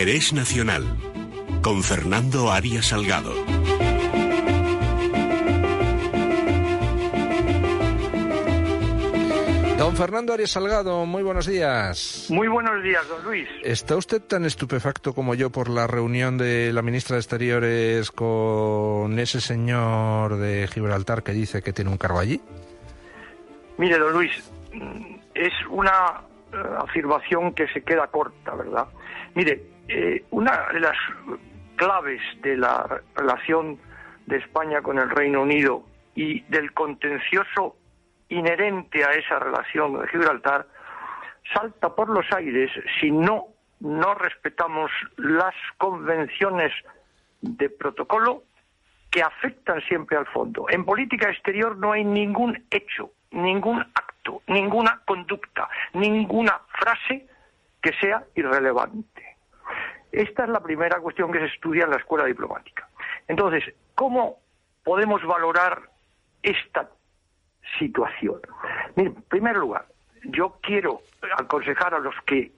Interés Nacional con Fernando Arias Salgado. Don Fernando Arias Salgado, muy buenos días. Muy buenos días, don Luis. ¿Está usted tan estupefacto como yo por la reunión de la ministra de Exteriores con ese señor de Gibraltar que dice que tiene un cargo allí? Mire, don Luis, es una afirmación que se queda corta, ¿verdad? Mire, eh, una de las claves de la relación de España con el Reino Unido y del contencioso inherente a esa relación de Gibraltar salta por los aires si no no respetamos las convenciones de protocolo que afectan siempre al fondo. En política exterior no hay ningún hecho, ningún acto, ninguna conducta, ninguna frase que sea irrelevante. Esta es la primera cuestión que se estudia en la escuela diplomática. Entonces, ¿cómo podemos valorar esta situación. en primer lugar, yo quiero aconsejar a los que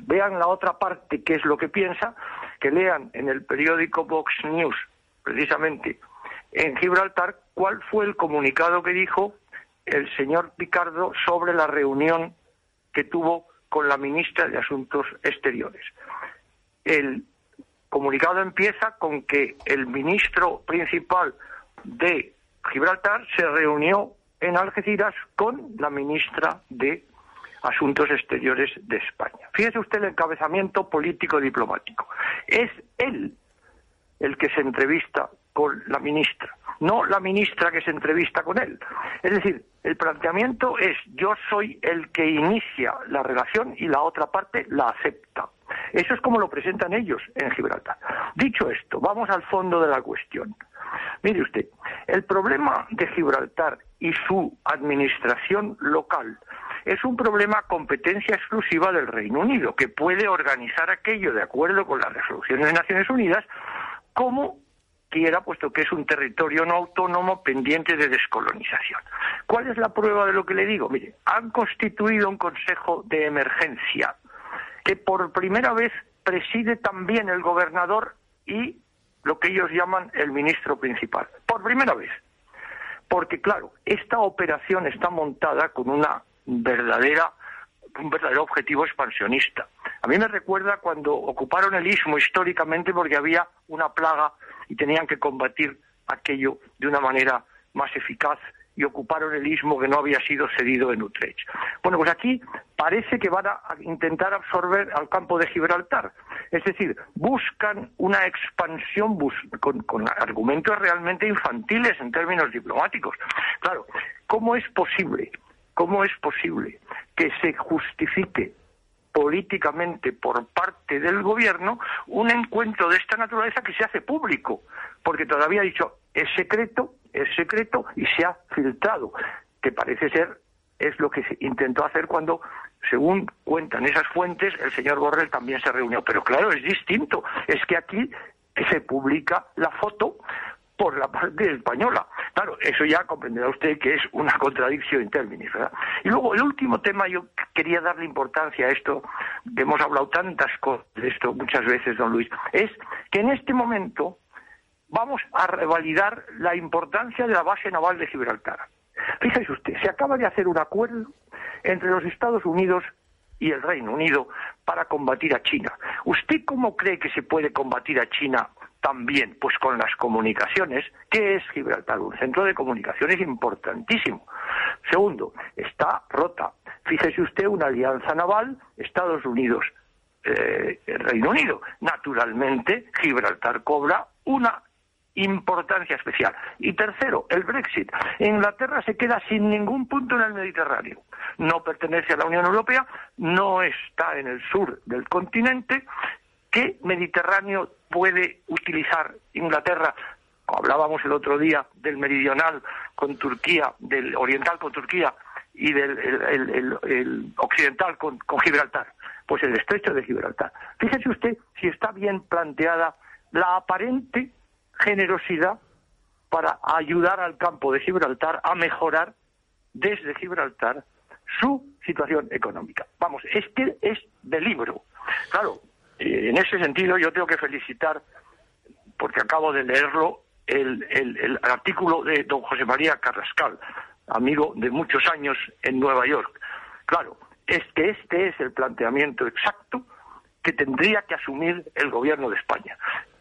vean la otra parte, qué es lo que piensa, que lean en el periódico Vox News, precisamente en Gibraltar, cuál fue el comunicado que dijo el señor Picardo sobre la reunión que tuvo con la ministra de Asuntos Exteriores. El comunicado empieza con que el ministro principal de Gibraltar se reunió en Algeciras con la ministra de Asuntos Exteriores de España. Fíjese usted el encabezamiento político-diplomático. Es él el que se entrevista con la ministra, no la ministra que se entrevista con él. Es decir, el planteamiento es yo soy el que inicia la relación y la otra parte la acepta. Eso es como lo presentan ellos en Gibraltar. Dicho esto, vamos al fondo de la cuestión. Mire usted, el problema de Gibraltar y su administración local es un problema competencia exclusiva del Reino Unido, que puede organizar aquello de acuerdo con las resoluciones de Naciones Unidas como quiera, puesto que es un territorio no autónomo pendiente de descolonización. ¿Cuál es la prueba de lo que le digo? Mire, han constituido un Consejo de Emergencia que por primera vez preside también el gobernador y lo que ellos llaman el ministro principal. Por primera vez. Porque, claro, esta operación está montada con una verdadera, un verdadero objetivo expansionista. A mí me recuerda cuando ocuparon el istmo históricamente porque había una plaga y tenían que combatir aquello de una manera más eficaz y ocuparon el istmo que no había sido cedido en Utrecht. Bueno, pues aquí parece que van a intentar absorber al campo de Gibraltar. Es decir, buscan una expansión con, con argumentos realmente infantiles en términos diplomáticos. Claro, ¿cómo es posible? ¿Cómo es posible que se justifique políticamente por parte del gobierno un encuentro de esta naturaleza que se hace público, porque todavía ha dicho es secreto, es secreto y se ha filtrado, que parece ser es lo que se intentó hacer cuando, según cuentan esas fuentes, el señor Borrell también se reunió. Pero claro, es distinto. Es que aquí se publica la foto por la parte española. Claro, eso ya comprenderá usted que es una contradicción en términos, ¿verdad? Y luego, el último tema, yo quería darle importancia a esto, que hemos hablado tantas cosas de esto muchas veces, don Luis, es que en este momento vamos a revalidar la importancia de la base naval de Gibraltar. Fíjese usted, se acaba de hacer un acuerdo entre los Estados Unidos y el Reino Unido para combatir a China. ¿Usted cómo cree que se puede combatir a China también, pues con las comunicaciones. ¿Qué es Gibraltar? Un centro de comunicaciones importantísimo. Segundo, está rota. Fíjese usted una alianza naval, Estados Unidos, eh, Reino Unido. Naturalmente, Gibraltar cobra una importancia especial. Y tercero, el Brexit. Inglaterra se queda sin ningún punto en el Mediterráneo. No pertenece a la Unión Europea, no está en el sur del continente. ¿Qué Mediterráneo puede utilizar Inglaterra? Hablábamos el otro día del meridional con Turquía, del oriental con Turquía y del occidental con, con Gibraltar. Pues el estrecho de Gibraltar. Fíjese usted si está bien planteada la aparente generosidad para ayudar al campo de Gibraltar a mejorar desde Gibraltar su situación económica. Vamos, es que es de libro. Claro, en ese sentido yo tengo que felicitar, porque acabo de leerlo, el, el, artículo de don José María Carrascal, amigo de muchos años en Nueva York. Claro, es que este es el planteamiento exacto que tendría que asumir el gobierno de España.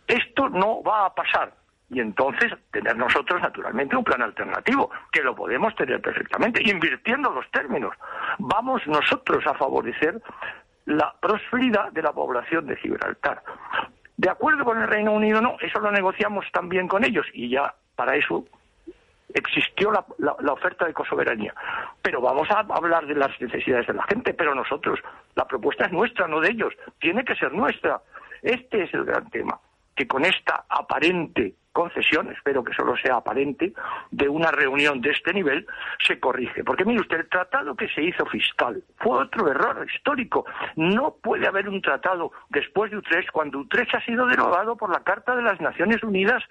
Esto no va a pasar. Y entonces tener nosotros, naturalmente, un plan alternativo, que lo podemos tener perfectamente, invirtiendo los términos. Vamos nosotros a favorecer la prosperidad de la población de Gibraltar. De acuerdo con el Reino Unido, no, eso lo negociamos también con ellos y ya para eso existió la, oferta de cosoberanía. Pero vamos a hablar de las necesidades de la gente, pero nosotros, la propuesta es nuestra, no de ellos, tiene que ser nuestra. Este es el gran tema, que con esta aparente concesión, espero que solo sea aparente, de una reunión de este nivel, se corrige. Porque mire usted, el tratado que se hizo fiscal fue otro error histórico. No puede haber un tratado después de Utrecht cuando Utrecht ha sido derogado por la Carta de las Naciones Unidas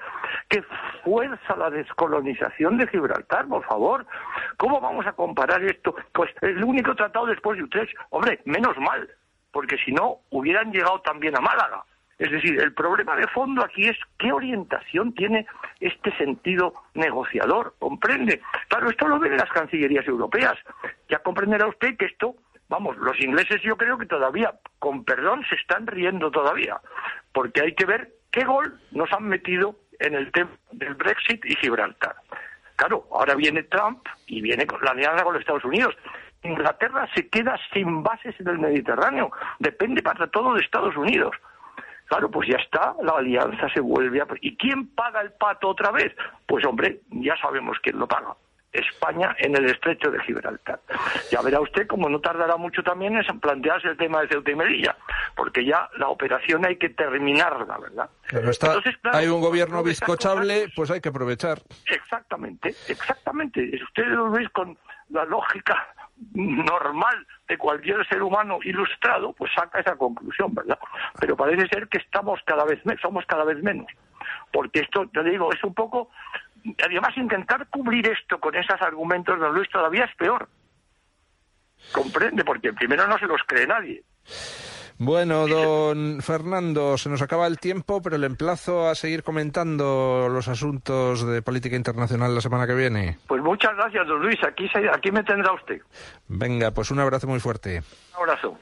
que fuerza la descolonización de Gibraltar, por favor. ¿Cómo vamos a comparar esto? Pues el único tratado después de Utrecht, hombre, menos mal, porque si no hubieran llegado también a Málaga. Es decir, el problema de fondo aquí es qué orientación tiene este sentido negociador, ¿comprende? Claro, esto lo ven en las cancillerías europeas. Ya comprenderá usted que esto, vamos, los ingleses yo creo que todavía, con perdón, se están riendo todavía, porque hay que ver qué gol nos han metido en el tema del Brexit y Gibraltar. Claro, ahora viene Trump y viene la alianza con los Estados Unidos. Inglaterra se queda sin bases en el Mediterráneo, depende para todo de Estados Unidos. Claro, pues ya está, la alianza se vuelve a... ¿Y quién paga el pato otra vez? Pues hombre, ya sabemos quién lo paga. España en el estrecho de Gibraltar. Ya verá usted cómo no tardará mucho también en plantearse el tema de Ceuta y Melilla, porque ya la operación hay que terminarla, ¿verdad? Pero está, hay un gobierno bizcochable, pues hay que aprovechar. Exactamente, exactamente. Ustedes lo veis con la lógica normal de cualquier ser humano ilustrado, pues saca esa conclusión, ¿verdad? Pero parece ser que estamos cada vez somos cada vez menos. Porque esto, te digo, es un poco. Además, intentar cubrir esto con esos argumentos, don Luis, todavía es peor. Comprende, porque primero no se los cree nadie. Bueno, don Fernando, se nos acaba el tiempo, pero le emplazo a seguir comentando los asuntos de política internacional la semana que viene. Pues muchas gracias, don Luis. Aquí, aquí me tendrá usted. Venga, pues un abrazo muy fuerte. Un abrazo.